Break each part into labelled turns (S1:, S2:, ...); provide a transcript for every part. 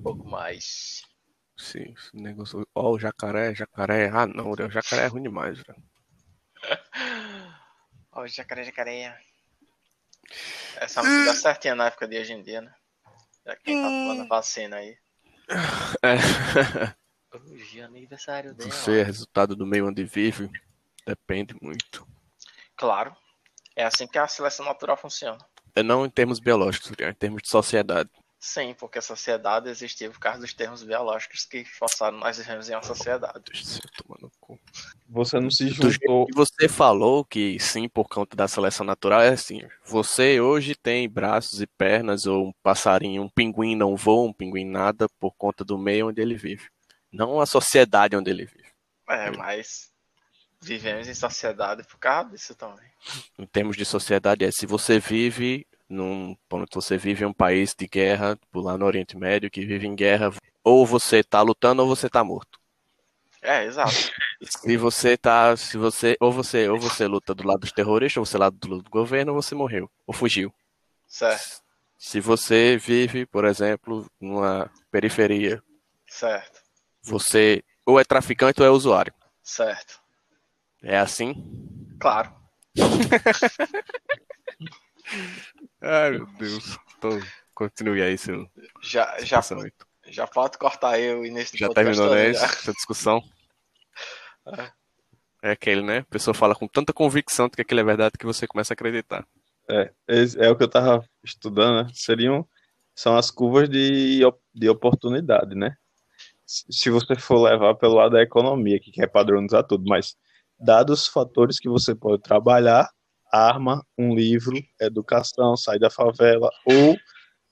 S1: um pouco mais.
S2: Sim, esse negócio. Ó, o jacaré, jacaré. Ah, não, o jacaré é ruim demais, velho.
S1: Ó, o jacaré, jacaré. Essa música dá certinha na época de hoje em dia, né? Já quem tá tomando vacina aí.
S2: É.
S1: Hoje é aniversário dela.
S2: Você é resultado do meio onde vive? Depende muito.
S1: Claro. É assim que a seleção natural funciona.
S2: É não em termos biológicos, em termos de sociedade.
S1: Sim, porque a sociedade existiu por causa dos termos biológicos que forçaram nós vivemos em uma sociedade.
S3: Você não se juntou.
S2: que você falou que sim, por conta da seleção natural, é assim. Você hoje tem braços e pernas, ou um passarinho, um pinguim não voa, um pinguim nada, por conta do meio onde ele vive. Não a sociedade onde ele vive.
S1: É, mas vivemos em sociedade por causa disso também.
S2: Em termos de sociedade, é se você vive num. Quando você vive em um país de guerra, tipo lá no Oriente Médio, que vive em guerra, ou você tá lutando ou você tá morto.
S1: É, exato.
S2: Se você tá. Se você. Ou você, ou você luta do lado dos terroristas, ou você lado do governo, ou você morreu. Ou fugiu.
S1: Certo,
S2: Se você vive, por exemplo, numa periferia,
S1: certo,
S2: você ou é traficante ou é usuário.
S1: certo.
S2: É assim?
S1: Claro.
S2: Ai, meu Deus. Tô... Continue aí seu
S1: Já, já, já pode cortar eu e nesse
S2: Já terminou, né?
S1: já.
S2: Essa discussão?
S1: É.
S2: É aquele, né? A pessoa fala com tanta convicção de que aquilo é verdade que você começa a acreditar.
S3: É, é o que eu tava estudando, né? Seriam, são as curvas de, de oportunidade, né? Se se você for levar pelo lado da economia, que quer padronizar tudo, mas dados os fatores que você pode trabalhar, arma, um livro, educação, sair da favela, ou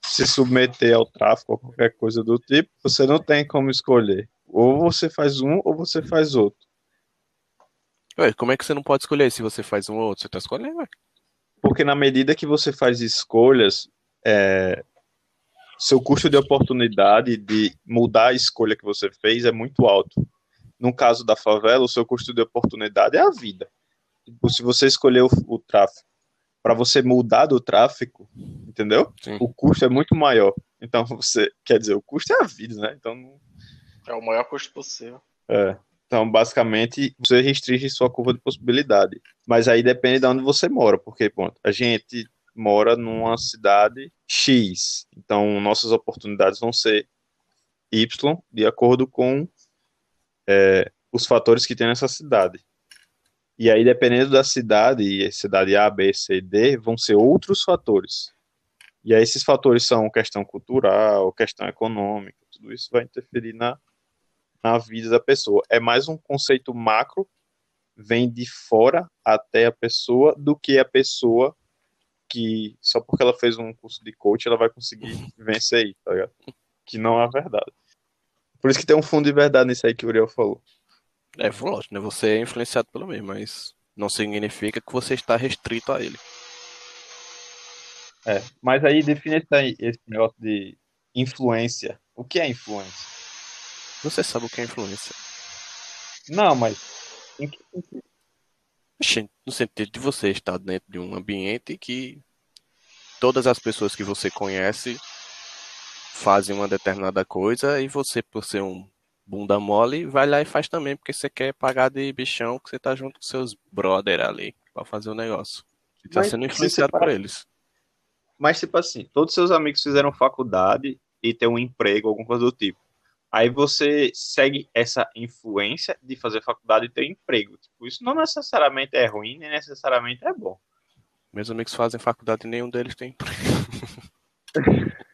S3: se submeter ao tráfico ou qualquer coisa do tipo, você não tem como escolher. Ou você faz um ou você faz outro.
S2: Ué, como é que você não pode escolher se você faz um ou outro? Você tá escolhendo, ué.
S3: Porque na medida que você faz escolhas, é, seu custo de oportunidade de mudar a escolha que você fez é muito alto. No caso da favela, o seu custo de oportunidade é a vida. Tipo, se você escolher o, o tráfico para você mudar do tráfico, entendeu?
S2: Sim.
S3: O custo é muito maior. Então você, quer dizer, o custo é a vida, né? Então
S1: É o maior custo possível.
S3: é. Então, basicamente, você restringe sua curva de possibilidade. Mas aí depende de onde você mora, porque, ponto, a gente mora numa cidade X. Então, nossas oportunidades vão ser Y, de acordo com é, os fatores que tem nessa cidade. E aí, dependendo da cidade, e cidade A, B, C, D, vão ser outros fatores. E aí, esses fatores são questão cultural, questão econômica, tudo isso vai interferir na, na vida da pessoa. É mais um conceito macro, vem de fora até a pessoa, do que a pessoa que só porque ela fez um curso de coach ela vai conseguir vencer aí, tá ligado? Que não é verdade. Por isso que tem um fundo de verdade nisso aí que o Uriel falou.
S2: É, lógico, né? Você é influenciado pelo mesmo, mas não significa que você está restrito a ele.
S3: É, mas aí define esse, negócio de influência. O que é influência?
S2: Você sabe o que é influência.
S3: Não, mas em que sentido?
S2: Oxê, No sentido de você estar dentro de um ambiente que todas as pessoas que você conhece fazem uma determinada coisa e você, por ser um bunda mole, vai lá e faz também, porque você quer pagar de bichão que você tá junto com seus brother ali pra fazer o negócio. Você tá
S3: Mas
S2: sendo
S3: se
S2: influenciado por eles.
S3: Mas, tipo assim, todos seus amigos fizeram faculdade e tem um emprego, alguma coisa do tipo. Aí você segue essa influência de fazer faculdade e ter emprego. Tipo, isso não necessariamente é ruim, nem necessariamente é bom.
S2: Meus amigos fazem faculdade e nenhum deles tem emprego.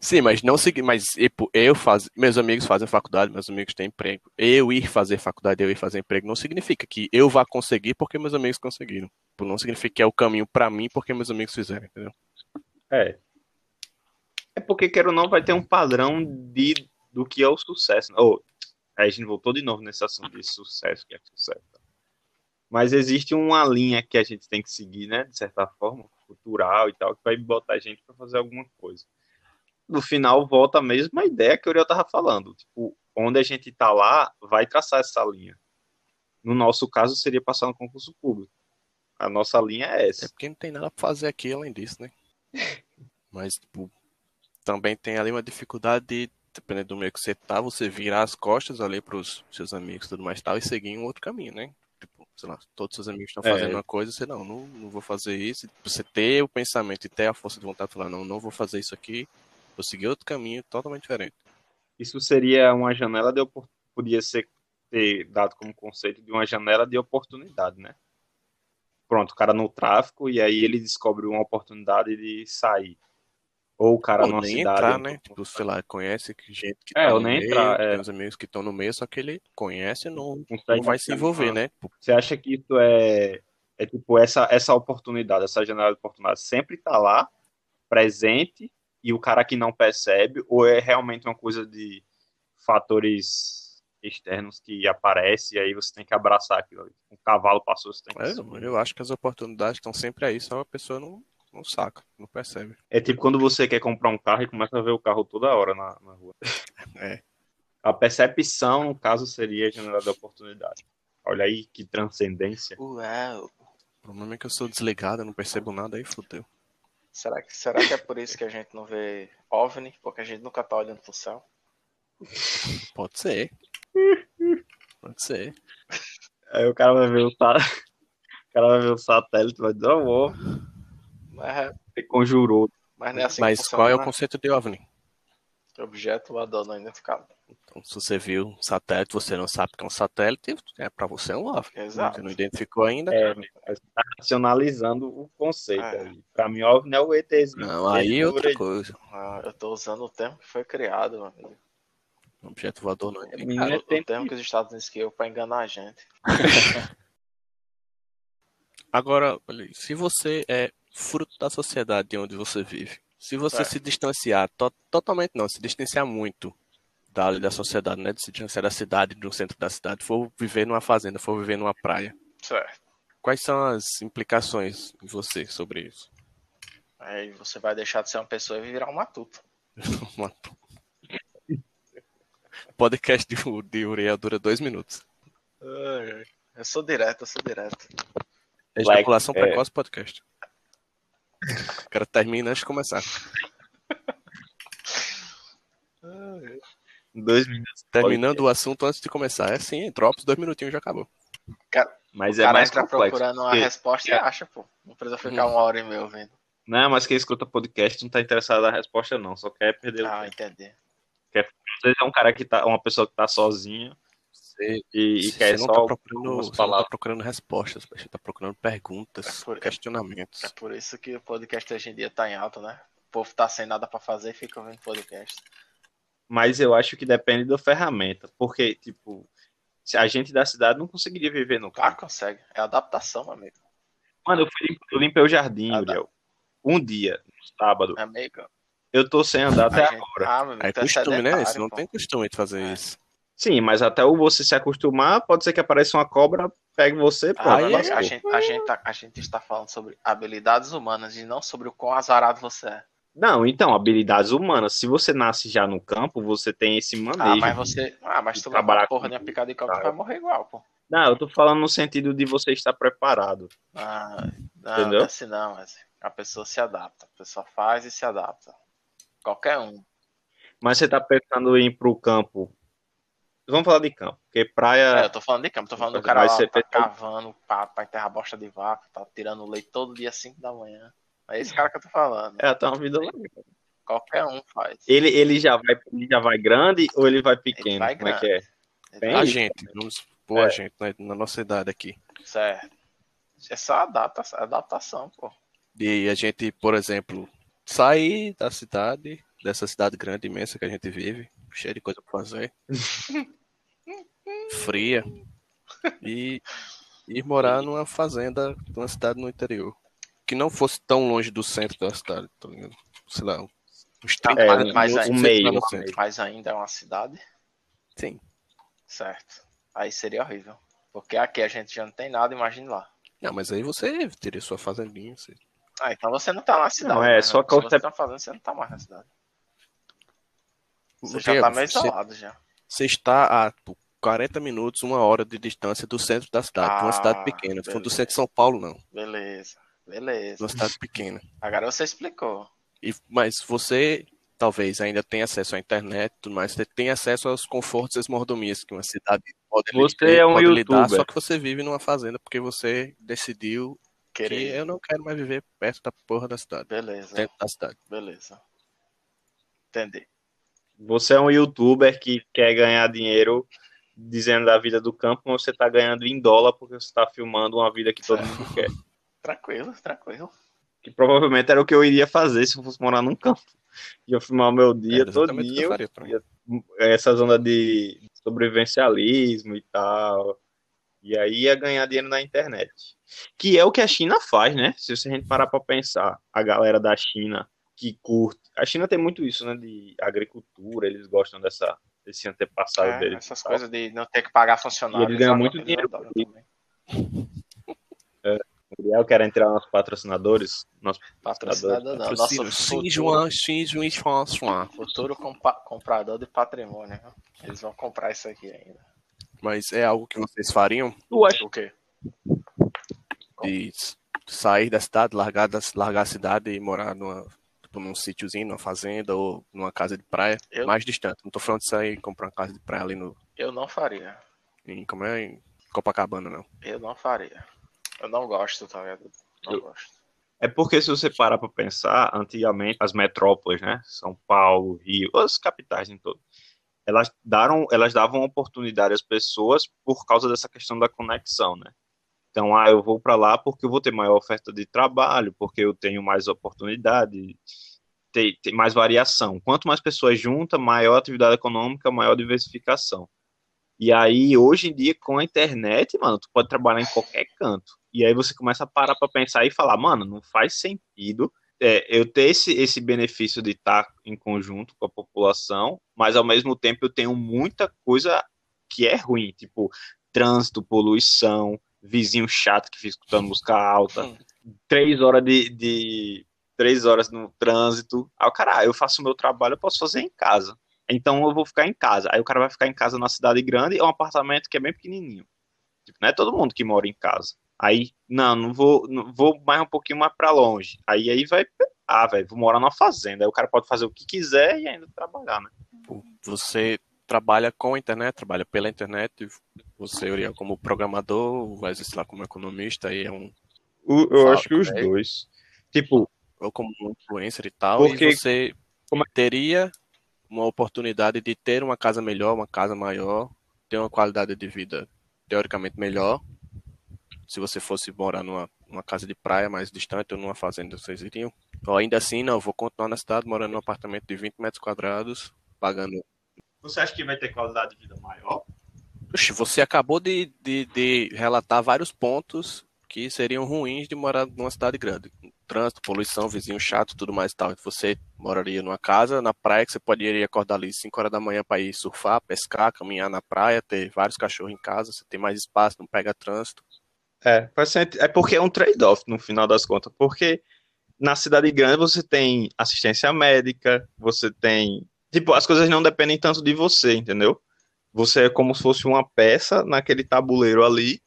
S2: Sim, mas não segui, mas tipo, eu faz, meus amigos fazem faculdade, meus amigos têm emprego. Eu ir fazer faculdade, eu ir fazer emprego, não significa que eu vá conseguir porque meus amigos conseguiram. Tipo, Não significa que é o caminho pra mim porque meus amigos fizeram, entendeu?
S3: É. É porque, quer ou não, vai ter um padrão de, do que é o sucesso. Ou, aí a gente voltou de novo nesse assunto de sucesso, que é sucesso. Mas existe uma linha que a gente tem que seguir, né? De certa forma, cultural e tal, que vai botar a gente para fazer alguma coisa. No final, volta a mesma ideia que o Uriel tava falando. Tipo, onde a gente tá lá, vai traçar essa linha. No nosso caso, seria passar no concurso público. A nossa linha é
S2: É
S3: essa.
S2: porque não tem nada pra fazer aqui além disso, né? Mas, tipo, também tem ali uma dificuldade de, dependendo do meio que você tá, você virar as costas ali pros seus amigos e tudo mais tal, e seguir um outro caminho, né? Tipo, sei lá, todos os seus amigos estão
S3: É.
S2: fazendo uma coisa, você não, não, não vou fazer isso. Você ter o pensamento e ter a força de vontade de falar, não, não vou fazer isso aqui, vou seguir outro caminho totalmente diferente.
S3: Isso seria uma janela de oportunidade. Podia ser ter dado como conceito de uma janela de oportunidade, né? Pronto, o cara no tráfico e aí ele descobre uma oportunidade de sair. Ou o cara
S2: Ou
S3: numa
S2: nem
S3: cidade.
S2: entrar, né? Tipo, sei lá, conhece que gente que
S3: É,
S2: tá
S3: ou nem
S2: meio,
S3: entrar, é.
S2: tem uns amigos que estão no meio, só que ele conhece e não, não vai se envolver, né?
S3: Você acha que isso é, é tipo essa, essa oportunidade, essa janela de oportunidade sempre tá lá, presente, e o cara que não percebe, ou é realmente uma coisa de fatores externos que aparece e aí você tem que abraçar aquilo ali. Um cavalo passou, você tem que
S2: É,
S3: subir.
S2: eu acho que as oportunidades estão sempre aí, só a pessoa não, não saca, não percebe.
S3: É tipo quando você quer comprar um carro e começa a ver o carro toda hora na, na rua.
S2: É.
S3: A percepção, no caso, seria a janela de oportunidade. Olha aí que transcendência.
S1: Uau.
S2: O problema é que eu sou desligado, eu não percebo nada, aí fudeu.
S1: Será que, será que é por isso que a gente não vê OVNI? Porque a gente nunca tá olhando pro céu?
S2: Pode ser. Pode ser.
S3: Aí o cara vai ver o, sa- o, cara vai ver o satélite e vai dizer, ó,
S1: Mas, é-
S3: você conjurou.
S1: mas não é assim
S2: Mas qual é o
S1: né?
S2: conceito de OVNI?
S1: Objeto voador não identificado.
S2: Então, se você viu um satélite, você não sabe que é um satélite, é pra você é um OVNI.
S1: Exato.
S2: Você não identificou ainda?
S3: É, você tá racionalizando o conceito
S1: É.
S3: Pra mim, óbvio, não é o ETzinho.
S2: Não, aí é outra coisa.
S1: Ah, eu tô usando o termo que foi criado, meu amigo.
S2: Objeto voador não é.
S1: Cara,
S3: é
S1: o
S3: tempo
S1: termo que os Estados Unidos criou pra enganar a gente.
S2: Agora, se você é fruto da sociedade de onde você vive, se você
S1: É.
S2: se distanciar, to- totalmente não, se distanciar muito da, da sociedade, né? De se da cidade, do centro da cidade, for viver numa fazenda, for viver numa praia,
S1: Certo.
S2: quais são as implicações em você sobre isso?
S1: Aí você vai deixar de ser uma pessoa e virar um matuto.
S2: Uma- Podcast de, de Uriel dura dois minutos.
S1: Eu sou direto, eu sou direto.
S2: Ejaculação
S3: é.
S2: precoce podcast. O cara termina antes de começar.
S3: Dois minutos.
S2: Terminando o assunto antes de começar. É assim, drops, dois minutinhos já acabou.
S3: Mas
S1: o
S3: é
S1: cara
S3: mais complexo.
S1: procurando uma
S3: porque-
S1: resposta e acha, pô. Não precisa ficar uma hora e meia ouvindo.
S3: Não, mas quem escuta podcast não tá interessado na resposta, não. Só quer perder o
S1: Ah,
S3: tempo.
S1: entendi.
S3: Às vezes é um cara que tá, uma pessoa que tá sozinha
S2: Você,
S3: e, e
S2: você
S3: quer
S2: não
S3: só
S2: tá procurando, você não tá procurando respostas, você tá procurando perguntas,
S1: É por- é-
S2: questionamentos.
S1: É por isso que o podcast hoje em dia tá em alta, né? O povo tá sem nada pra fazer e fica ouvindo podcast.
S3: Mas eu acho que depende da ferramenta. Porque, tipo, se a gente da cidade não conseguiria viver no
S1: Claro
S3: campo.
S1: que consegue. É adaptação, meu amigo.
S3: Mano, eu, fui, eu limpei o jardim,
S1: Ah,
S3: Uriel. Um dia, no sábado.
S1: É amigo.
S3: Eu tô sem andar até
S1: A gente-
S3: agora.
S1: Ah, amigo,
S2: É
S1: é
S2: costume, né? Você não
S1: pô.
S2: tem costume de fazer
S1: É.
S2: isso.
S3: Sim, mas até o você se acostumar, pode ser que apareça uma cobra, pegue você, pô.
S1: Ah,
S2: é-
S1: a, gente, a, gente tá- a gente está falando sobre habilidades humanas e não sobre o quão azarado você é.
S3: Não, então, habilidades humanas. Se você nasce já no campo, você tem esse
S1: Ah,
S3: manejo.
S1: mas você. Ah, mas tu
S3: trabalhar
S1: porra
S3: com-
S1: de uma picada de tu
S3: Tá.
S1: vai morrer igual, pô.
S3: Não, eu tô falando no sentido de você estar preparado.
S1: Ah, não,
S3: Entendeu?
S1: não é assim não, mas a pessoa se adapta. A pessoa faz e se adapta. Qualquer um.
S3: Mas você tá pensando em ir pro campo. Vamos falar de campo, porque
S1: É,
S3: praia.
S1: eu tô falando de campo, tô falando do cara lá, tá cavando pra, pra enterrar bosta de vaca, tá tirando leite todo dia 5 da manhã. É esse cara que eu tô falando.
S3: É até uma vida legal.
S1: Qualquer um faz.
S3: Ele, ele, já vai, ele já vai grande ou ele vai pequeno?
S1: Ele vai
S3: Como é que é? Bem
S2: A
S3: isso.
S2: gente, vamos pôr a gente né, na nossa idade aqui.
S1: Certo. É só adapta, adaptação, pô.
S2: E a gente, por exemplo, sair da cidade, dessa cidade grande, imensa que a gente vive, cheia de coisa pra fazer, fria, e ir morar numa fazenda, numa cidade no interior. Que não fosse tão longe do centro da cidade, tá ligado? Sei lá, uns 30
S3: É,
S2: minutos
S1: mas aí-
S3: um meio,
S2: no centro.
S1: Mas ainda é uma cidade.
S2: Sim.
S1: Certo. Aí seria horrível. Porque aqui a gente já não tem nada, imagine lá.
S2: Não, mas aí você teria sua fazendinha, você...
S1: Ah, então você não tá na cidade.
S3: Não, é
S1: né?
S3: só que
S1: você tá fazendo, você não tá mais na cidade. Você
S2: Você-
S1: já tá meio
S2: você-
S1: isolado já.
S2: Você está a pô, 40 minutos, uma hora de distância do centro da cidade, de uma
S1: Ah,
S2: cidade pequena. Se for do
S1: beleza.
S2: centro de São Paulo, não.
S1: Beleza. Beleza.
S2: uma cidade pequena.
S1: Agora você explicou.
S2: E, mas você talvez ainda tenha acesso à internet, mas você tem acesso aos confortos e às mordomias que uma cidade pode,
S3: Você
S2: ter,
S3: é um
S2: pode lhe dar,
S3: youtuber.
S2: só que você vive numa fazenda porque você decidiu que
S1: Querer.
S2: eu não quero mais viver perto da porra da cidade,
S1: Beleza,
S2: dentro da cidade.
S1: beleza. Entendi.
S3: Você é um youtuber que quer ganhar dinheiro dizendo da vida do campo, mas você tá ganhando em dólar porque você tá filmando uma vida que todo mundo quer.
S1: Tranquilo, tranquilo.
S3: Que provavelmente era o que eu iria fazer se eu fosse morar num campo. Ia filmar o meu dia
S2: Era exatamente o que eu
S3: todinho,
S2: faria também.
S3: ia- essa zona de sobrevivencialismo e tal. E aí ia ganhar dinheiro na internet. Que é o que a China faz, né? Se a gente parar pra pensar, a galera da China que curte. A China tem muito isso, né? De agricultura, eles gostam dessa, desse antepassado
S1: É,
S3: deles.
S1: essas coisas de não ter que pagar funcionário.
S3: E eles ganham muito dinheiro
S1: eles
S3: Eu quero entrar nos patrocinadores. Nosso
S1: Patrocinador não. Nosso
S2: Sim,
S1: futuro, futuro compa- comprador de patrimônio. Eles vão comprar isso aqui ainda.
S2: Mas é algo que vocês fariam
S3: Tu acha
S1: O quê?
S2: de sair da cidade, largar, das, largar a cidade e morar numa, tipo, num sítiozinho, numa fazenda ou numa casa de praia
S1: Eu-
S2: mais distante. Não tô falando de sair e comprar uma casa de praia ali no,
S1: Eu não faria.
S2: em, como é, em Copacabana, não.
S1: Eu não faria. Eu não gosto, tá ligado? Não
S3: Eu-
S1: gosto.
S3: É porque se você parar para pensar, antigamente as metrópoles, né, São Paulo, Rio, as capitais em todo, elas daram, elas davam oportunidade às pessoas por causa dessa questão da conexão, né? Então, ah, eu vou para lá porque eu vou ter maior oferta de trabalho, porque eu tenho mais oportunidade, tem, tem mais variação. Quanto mais pessoas juntas, maior atividade econômica, maior diversificação. E aí, hoje em dia, com a internet, mano, tu pode trabalhar em qualquer canto. E aí você começa a parar pra pensar e falar, mano, não faz sentido é, eu ter esse, esse benefício de estar em conjunto com a população, mas ao mesmo tempo eu tenho muita coisa que é ruim, tipo trânsito, poluição, vizinho chato que fica escutando música alta,
S1: Hum.
S3: três horas de, de três horas no trânsito. Aí o cara, ah, eu faço o meu trabalho, eu posso fazer em casa. Então eu vou ficar em casa. Aí o cara vai ficar em casa na cidade grande, é um apartamento que é bem pequenininho. Tipo, não é todo mundo que mora em casa. Aí, não, não vou, não vou mais um pouquinho mais pra longe. Aí aí vai, ah, velho, vou morar numa fazenda. Aí o cara pode fazer o que quiser e ainda trabalhar, né?
S2: Você trabalha com a internet, trabalha pela internet, você iria como programador, vai sei lá como economista, aí é um
S3: eu acho que os dois. Tipo,
S2: ou como um influencer e tal,
S3: Porque-
S2: e você
S3: como é-
S2: teria uma oportunidade de ter uma casa melhor, uma casa maior, ter uma qualidade de vida teoricamente melhor. Se você fosse morar numa, numa casa de praia mais distante ou numa fazenda, vocês iriam? Ou ainda assim, não, vou continuar na cidade morando num apartamento de 20 metros quadrados, pagando.
S3: você acha que vai ter qualidade de vida maior?
S2: Oxe, você acabou de, de, de relatar vários pontos que seriam ruins de morar numa cidade grande. Trânsito, poluição, vizinho chato, tudo mais e tal. Você moraria numa casa, na praia, que você poderia acordar ali 5 horas da manhã para ir surfar, pescar, caminhar na praia, ter vários cachorros em casa, você tem mais espaço, não pega trânsito.
S3: É, é porque é um trade-off no final das contas, porque na cidade grande você tem assistência médica, você tem. Tipo, as coisas não dependem tanto de você, entendeu? Você é como se fosse uma peça naquele tabuleiro ali,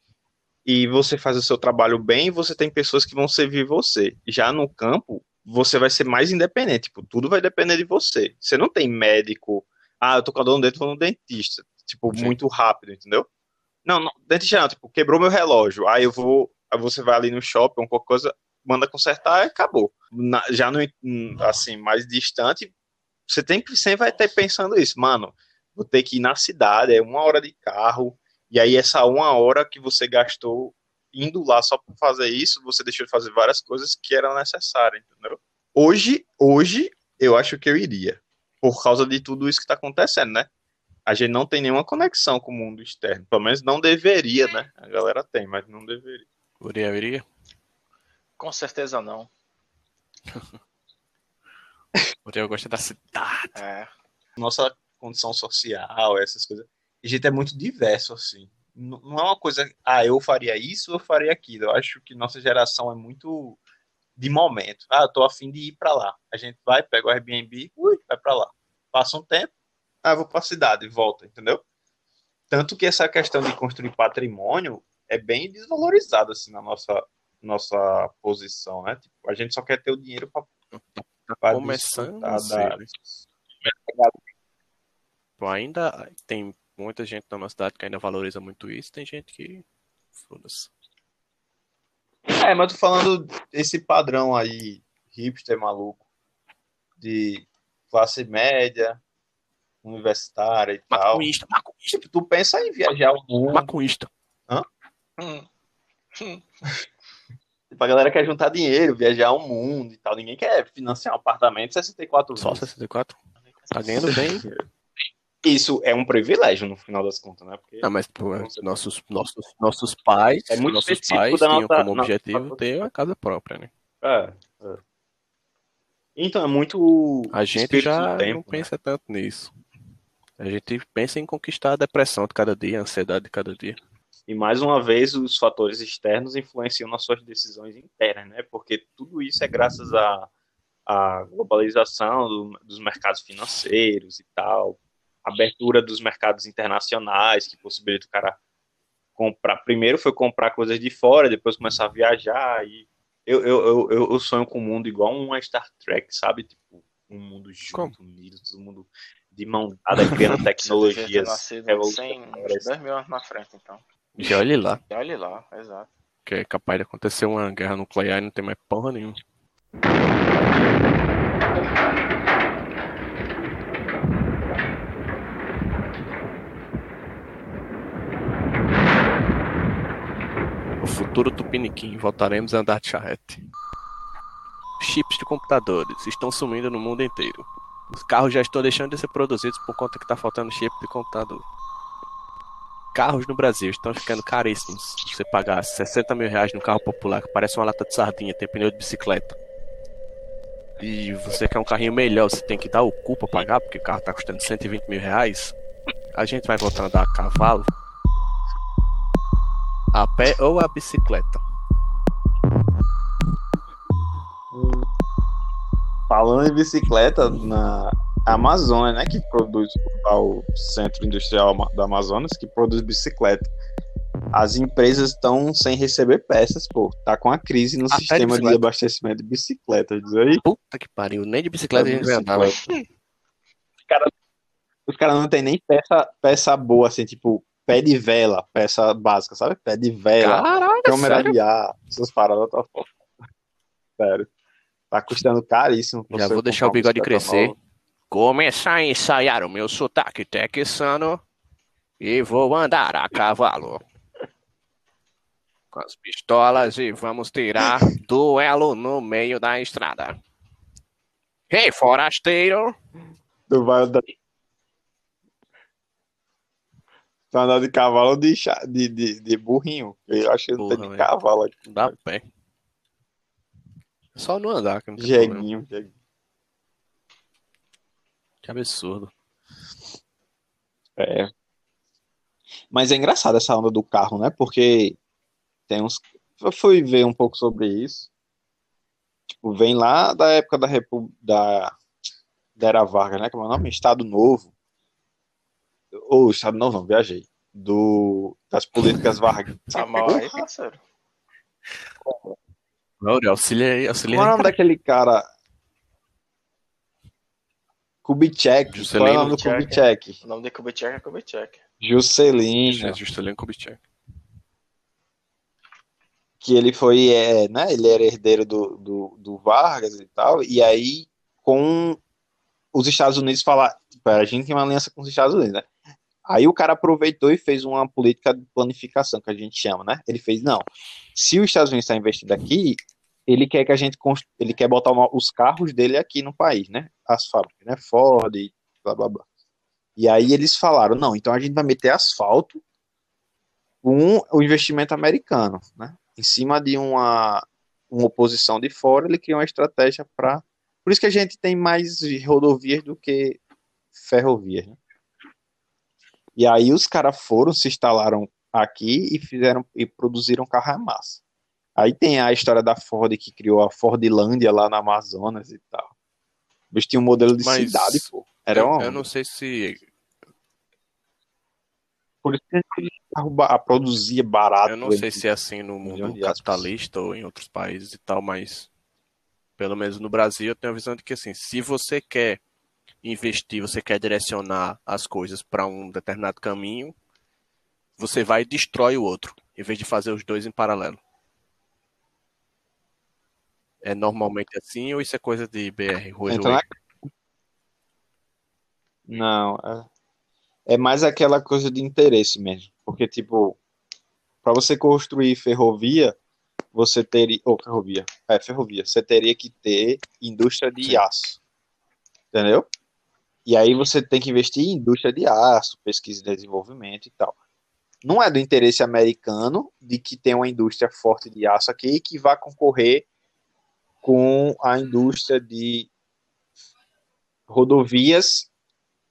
S3: e você faz o seu trabalho bem, você tem pessoas que vão servir você. Já no campo, você vai ser mais independente, tipo, tudo vai depender de você. Você não tem médico, ah, eu tô com a dor no dente, vou no dentista, tipo,
S2: Sim.
S3: muito rápido, entendeu? Não, não, dentista não, tipo, quebrou meu relógio. Aí eu vou, aí você vai ali no shopping, qualquer coisa, manda consertar e acabou. Na- já no, assim, mais distante, você tem que sempre vai estar pensando isso, mano. Vou ter que ir na cidade, é uma hora de carro, e aí essa uma hora que você gastou indo lá só para fazer isso, você deixou de fazer várias coisas que eram necessárias, entendeu? Hoje, hoje, eu acho que eu iria, por causa de tudo isso que está acontecendo, né? A gente não tem nenhuma conexão com o mundo externo, pelo menos não deveria, né? A galera tem, mas não deveria.
S2: Uriel iria?
S1: Com certeza não.
S2: Uriel gosta da cidade.
S1: É.
S3: Nossa condição social, essas coisas. A gente é muito diverso, assim. Não é uma coisa, ah, eu faria isso, eu faria aquilo. Eu acho que nossa geração é muito de momento. Ah, eu tô afim de ir pra lá. A gente vai, pega o Airbnb, ui, vai pra lá. Passa um tempo, ah, vou pra cidade, volta, entendeu? Tanto que essa questão de construir patrimônio é bem desvalorizada, assim, na nossa, nossa posição, né? Tipo, a gente só quer ter o dinheiro pra
S2: tá começando a
S3: da-
S2: ainda tem muita gente na nossa cidade que ainda valoriza muito isso, tem gente que. Foda-se.
S3: É, mas tô falando esse padrão aí, hipster maluco, de classe média, universitária e tal.
S2: Maconhista,
S3: Tipo, tu pensa em viajar o mundo.
S2: maconhista.
S1: Hum.
S3: Tipo, a galera quer juntar dinheiro, viajar o mundo e tal. Ninguém quer financiar um apartamento 64
S2: Só
S3: vezes.
S2: 64? Tá ganhando bem.
S3: Isso é um privilégio no final das contas, né? Porque
S2: Não, mas pô, nossos, nossos, nossos pais,
S3: É muito
S2: nossos pais
S3: da
S2: tinham
S3: nossa-
S2: como
S3: nossa-
S2: objetivo ter uma casa própria, né?
S3: É, é. Então é muito.
S2: A gente já
S3: tempo,
S2: não
S3: né?
S2: pensa tanto nisso. A gente pensa em conquistar a depressão de cada dia, a ansiedade de cada dia.
S3: E mais uma vez, os fatores externos influenciam nas suas decisões internas, né? Porque tudo isso é graças à, à globalização do- dos mercados financeiros e tal, abertura dos mercados internacionais, que possibilita o cara comprar. Primeiro foi comprar coisas de fora, depois começar a viajar. E eu, eu, eu, eu- sonho com um mundo igual uma Star Trek, sabe? Tipo, um mundo junto, unido, todo mundo de mão dada, criando tecnologias
S1: nascido 100,
S3: revolucionárias.
S1: uns 2 mil anos na frente, então.
S2: Já olhe lá,
S1: E olha lá, exato.
S2: que é capaz de acontecer uma guerra nuclear e não tem mais porra nenhuma. O futuro tupiniquim, voltaremos a andar de charrete. Chips de computadores estão sumindo no mundo inteiro. Os carros já estão deixando de ser produzidos por conta que está faltando chip de computador. Carros no Brasil estão ficando caríssimos. Você pagar 60 mil reais num carro popular que parece uma lata de sardinha, tem pneu de bicicleta. E você quer um carrinho melhor, você tem que dar o cu pra pagar, porque o carro tá custando 120 mil reais. A gente vai voltar a andar a cavalo, a pé ou a bicicleta.
S3: Falando em bicicleta, na Amazônia, né, que produz o Centro Industrial da Amazonas, que produz bicicleta. As empresas estão sem receber peças, pô. Tá com a crise no
S2: Até de
S3: sistema de
S2: bicicleta.
S3: abastecimento de bicicletas. Diz aí.
S2: Puta que pariu, nem de bicicleta a gente andar, velho.
S3: Os caras cara não tem nem peça, peça boa, assim, tipo, pé de vela, peça básica, sabe? Pé de vela,
S2: Caralho,
S3: câmera
S2: sério?
S3: de ar, essas paradas tá foda. Sério. Tá custando caríssimo.
S2: Já vou deixar o bigode crescer.
S3: nova.
S2: Começar a ensaiar o meu sotaque texano e vou andar a cavalo. Com as pistolas e vamos tirar duelo no meio da estrada. Ei, forasteiro!
S3: Tu vai andar. Tu andar de cavalo de, de, de, de burrinho? Eu acho que não tem
S2: Porra,
S3: de cavalo aqui.
S2: Dá pé. É Só não andar, que não.
S3: Jeguinho, jeguinho.
S2: Que absurdo.
S3: É. Mas é engraçado essa onda do carro, né? Porque tem uns. Eu fui ver um pouco sobre isso. Tipo, vem lá da época da Repu... da... da Era Vargas, né? Como é o nome? Estado Novo. Ou Estado Novo, não, viajei. Do... Das políticas Vargas.
S1: Tá mal aí, parceiro.
S2: Olha, auxilia aí, auxilia
S3: Qual é o nome daquele cara? Kubitschek.
S2: Juscelino
S3: Qual é o nome do Kubitschek?
S1: O nome de Kubitschek é Kubitschek.
S3: Juscelino.
S2: É Juscelino Kubitschek.
S3: que ele foi, é, né, ele era herdeiro do, do, do Vargas e tal, e aí com os Estados Unidos falar, tipo, a gente tem uma aliança com os Estados Unidos, né? Aí o cara aproveitou e fez uma política de planificação, que a gente chama, né? Ele fez, não, se os Estados Unidos está investindo aqui, ele quer que a gente, ele quer botar uma- os carros dele aqui no país, né? As fábricas, né? Ford blá, blá, blá. E aí eles falaram, não, então a gente vai meter asfalto com o investimento americano, né? Em cima de uma, uma oposição de fora, ele criou uma estratégia para. Por isso que a gente tem mais rodovias do que ferrovias, né? E aí os caras foram, se instalaram aqui e fizeram e produziram carro a massa. Aí tem a história da Ford que criou a Fordlândia lá na Amazonas e tal. Eles tinham um modelo de
S2: Mas
S3: cidade, pô. Era
S2: eu, eu não sei se.
S3: Por isso que a produzia barato.
S2: Eu não sei se é assim no mundo capitalista ou em outros países e tal, mas pelo menos no Brasil, eu tenho a visão de que assim, se você quer investir, você quer direcionar as coisas para um determinado caminho, você vai e destrói o outro, em vez de fazer os dois em paralelo. É normalmente assim ou isso é coisa de BR?
S3: Então, é... Não, é... é mais aquela coisa de interesse mesmo. Porque, tipo, para você construir ferrovia, você teria. Ou oh, ferrovia. É, ferrovia. Você teria que ter indústria de Sim. aço. Entendeu? E aí você tem que investir em indústria de aço, pesquisa e desenvolvimento e tal. Não é do interesse americano de que tenha uma indústria forte de aço aqui que vá concorrer com a indústria de rodovias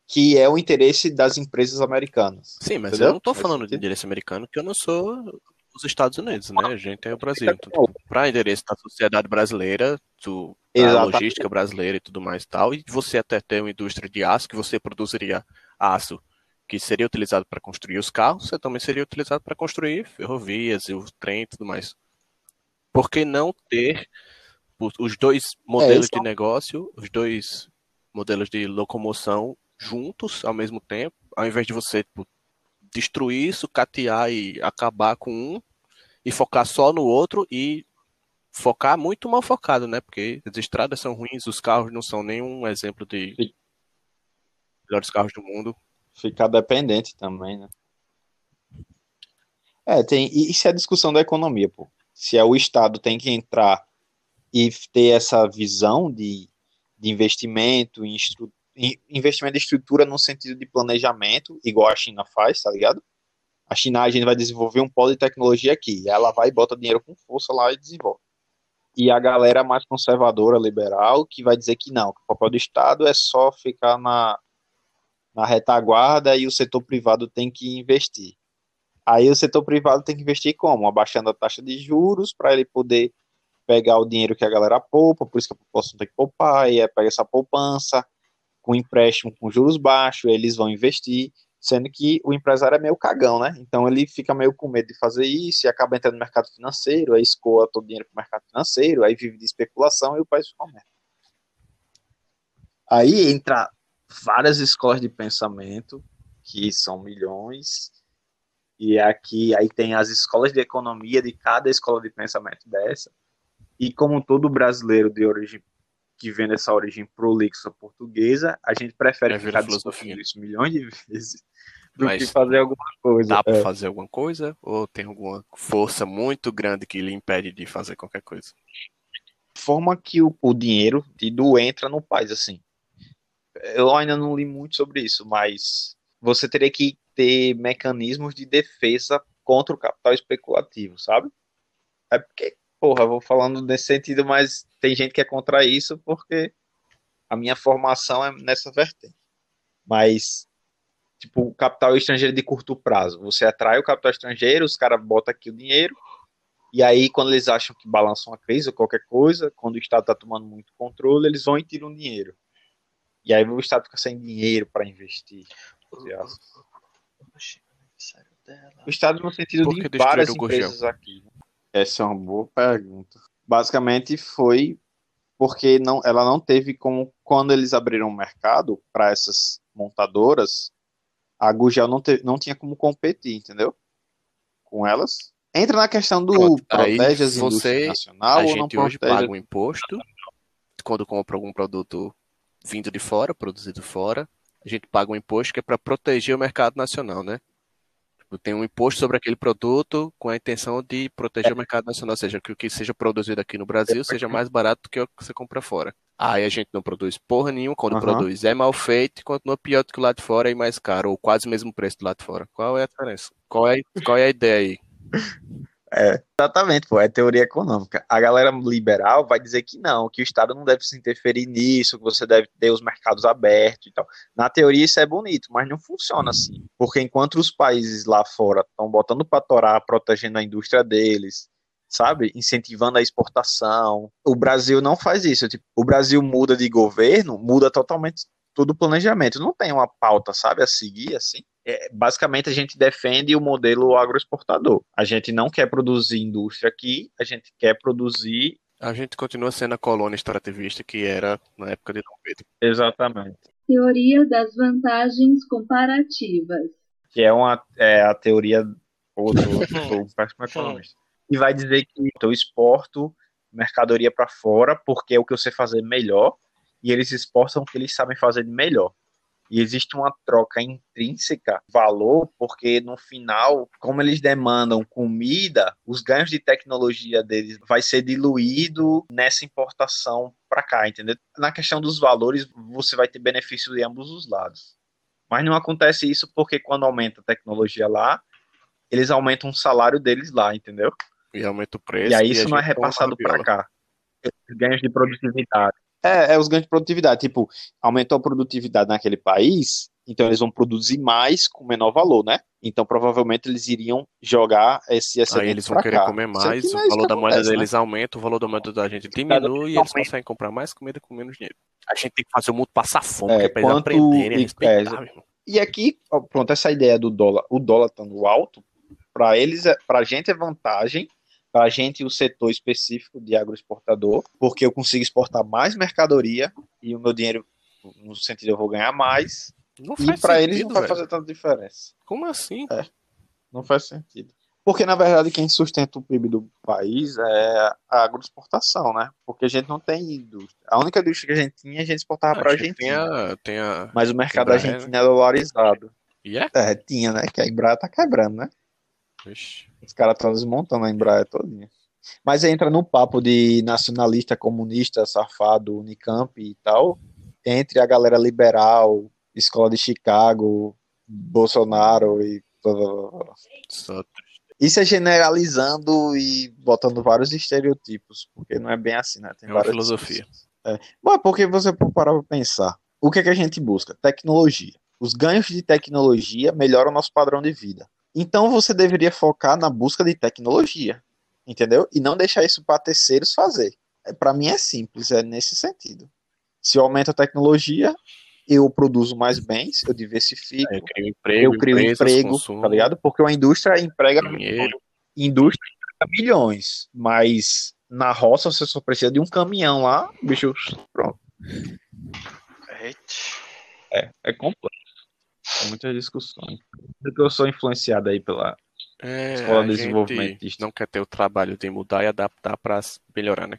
S3: que é o interesse das empresas americanas.
S2: Sim, mas entendeu? eu não estou falando de interesse americano, porque eu não sou os Estados Unidos, né? A gente é o Brasil. Então, para interesse da sociedade brasileira, do, da logística brasileira e tudo mais e tal, e você até ter uma indústria de aço, que você produziria aço que seria utilizado para construir os carros, você também seria utilizado para construir ferrovias e o trem e tudo mais. Por que não ter os dois modelos é, de negócio, os dois modelos de locomoção juntos ao mesmo tempo, ao invés de você tipo, destruir, sucatear e acabar com um e focar só no outro e focar muito mal focado, né? Porque as estradas são ruins, os carros não são nenhum exemplo de Sim. melhores carros do mundo.
S3: Ficar dependente também, né? É, tem, isso é a discussão da economia, pô. Se é o Estado tem que entrar e ter essa visão de, de investimento em, investimento de estrutura no sentido de planejamento, igual a China faz, tá ligado? A China, a gente vai desenvolver um polo de tecnologia aqui, ela vai e bota dinheiro com força lá e desenvolve. E a galera mais conservadora, liberal, que vai dizer que não, que o papel do Estado é só ficar na, na retaguarda e o setor privado tem que investir. Aí o setor privado tem que investir como? Abaixando a taxa de juros para ele poder pegar o dinheiro que a galera poupa, por isso que a população tem que poupar, e aí pega essa poupança, com empréstimo com juros baixos, eles vão investir, sendo que o empresário é meio cagão, né? Então ele fica meio com medo de fazer isso e acaba entrando no mercado financeiro, aí escoa todo o dinheiro para o mercado financeiro, aí vive de especulação e o país fica merda. Aí entra várias escolas de pensamento, que são milhões, e aqui aí tem as escolas de economia de cada escola de pensamento dessa. E como todo brasileiro de origem que vem dessa origem prolixa portuguesa, a gente prefere é ficar discutindo isso milhões de vezes do Mas que fazer alguma coisa.
S2: Dá é. para fazer alguma coisa? Ou tem alguma força muito grande que lhe impede de fazer qualquer coisa?
S3: Forma que o, o dinheiro tido entra no país, assim. Eu ainda não li muito sobre isso, mas você teria que ter mecanismos de defesa contra o capital especulativo, sabe? É porque porra, vou falando nesse sentido, mas tem gente que é contra isso porque a minha formação é nessa vertente. Mas, tipo, o capital estrangeiro de curto prazo. Você atrai o capital estrangeiro, os caras botam aqui o dinheiro, e aí, quando eles acham que balançam a crise ou qualquer coisa, quando o Estado está tomando muito controle, eles vão e tiram dinheiro. E aí o Estado fica sem dinheiro para investir. O Estado no sentido de várias empresas aqui. Essa é uma boa pergunta. Basicamente foi porque não, ela não teve como, quando eles abriram o mercado para essas montadoras, a Gugel não, te, não tinha como competir, entendeu? Com elas. Entra na questão do protege as você, nacional
S2: a ou gente hoje paga um imposto quando compra algum produto vindo de fora, produzido fora, a gente paga um imposto que é para proteger o mercado nacional, né? Tem um imposto sobre aquele produto com a intenção de proteger o mercado nacional, ou seja, que o que seja produzido aqui no Brasil seja mais barato do que o que você compra fora. Aí a gente não produz porra nenhuma, quando uhum. produz é mal feito e continua pior do que o lado de fora e mais caro, ou quase o mesmo preço do lado de fora. Qual é a diferença? Qual é, qual é a ideia aí?
S3: É, exatamente, pô, é teoria econômica. A galera liberal vai dizer que não, que o Estado não deve se interferir nisso, que você deve ter os mercados abertos e tal. Na teoria isso é bonito, mas não funciona assim. Porque enquanto os países lá fora estão botando para torar, protegendo a indústria deles, sabe? Incentivando a exportação. O Brasil não faz isso. Tipo, o Brasil muda de governo, muda totalmente todo o planejamento. Não tem uma pauta, sabe, a seguir assim é, basicamente a gente defende o modelo agroexportador. A gente não quer produzir indústria aqui, a gente quer produzir
S2: A gente continua sendo a colônia extrativista que era na época de Dom Pedro.
S3: Exatamente.
S4: Teoria das vantagens comparativas.
S3: Que é, uma, é a teoria outro, outro péssimo economista. E vai dizer que eu exporto mercadoria para fora porque é o que eu sei fazer melhor e eles exportam o que eles sabem fazer de melhor. E existe uma troca intrínseca, valor, porque no final, como eles demandam comida, os ganhos de tecnologia deles vai ser diluído nessa importação para cá, entendeu? Na questão dos valores, você vai ter benefício de ambos os lados. Mas não acontece isso porque quando aumenta a tecnologia lá, eles aumentam o salário deles lá, entendeu?
S2: E aumenta o preço.
S3: E aí isso não é repassado para cá. Ganhos de produtividade. É, é os ganhos de produtividade. Tipo, aumentou a produtividade naquele país, então eles vão produzir mais com menor valor, né? Então provavelmente eles iriam jogar esse excedente
S2: Aí eles vão querer
S3: cá.
S2: comer mais, o
S3: é
S2: valor da
S3: que
S2: moeda
S3: acontece, né?
S2: deles aumenta, o valor da moeda da gente diminui e eles conseguem comprar mais comida com menos dinheiro. A gente tem que fazer o mundo passar fome,
S3: É,
S2: que é pra eles
S3: quanto-
S2: aprenderem a
S3: e-
S2: respeitar,
S3: é. E aqui, ó, pronto, essa ideia do dólar, o dólar estando alto, para eles, é, pra gente é vantagem, pra gente o setor específico de agroexportador, porque eu consigo exportar mais mercadoria e o meu dinheiro, no sentido, eu vou ganhar mais,
S2: Não
S3: e para eles não vai
S2: velho.
S3: fazer tanta diferença.
S2: Como assim?
S3: Não faz sentido. Porque, na verdade, quem sustenta o PIB do país é a agroexportação, né? Porque a gente não tem indústria. A única indústria que a gente tinha, a gente exportava
S2: Ah,
S3: para a Argentina.
S2: a, tem a...
S3: Mas o mercado da Argentina é dolarizado.
S2: E é?
S3: É, tinha, né? Que a Embraer tá quebrando, né?
S2: Vixe.
S3: Os caras estão desmontando a Embraer todinha. Mas entra no papo de nacionalista, comunista, safado, Unicamp e tal, entre a galera liberal, escola de Chicago, Bolsonaro e. Isso é generalizando e botando vários estereotipos, porque não é bem assim, né? Tem
S2: É uma filosofia.
S3: É. Bom, é porque você parar pra pensar. O que é que a gente busca? Tecnologia. Os ganhos de tecnologia melhoram o nosso padrão de vida. Então você deveria focar na busca de tecnologia, entendeu? E não deixar isso para terceiros fazer. É, para mim é simples, é nesse sentido. Se eu aumento a tecnologia, eu produzo mais bens, eu diversifico,
S2: Eu crio emprego,
S3: eu crio
S2: empresas,
S3: emprego,
S2: consumo,
S3: tá ligado? Porque uma indústria emprega
S2: dinheiro.
S3: indústria emprega milhões, mas na roça você só precisa de um caminhão lá, bicho, pronto. É, é complexo. Tem muitas discussões. Eu sou influenciado aí pela
S2: É,
S3: Escola
S2: gente
S3: desenvolvimentista.
S2: não quer ter o trabalho de mudar e adaptar para melhorar, né?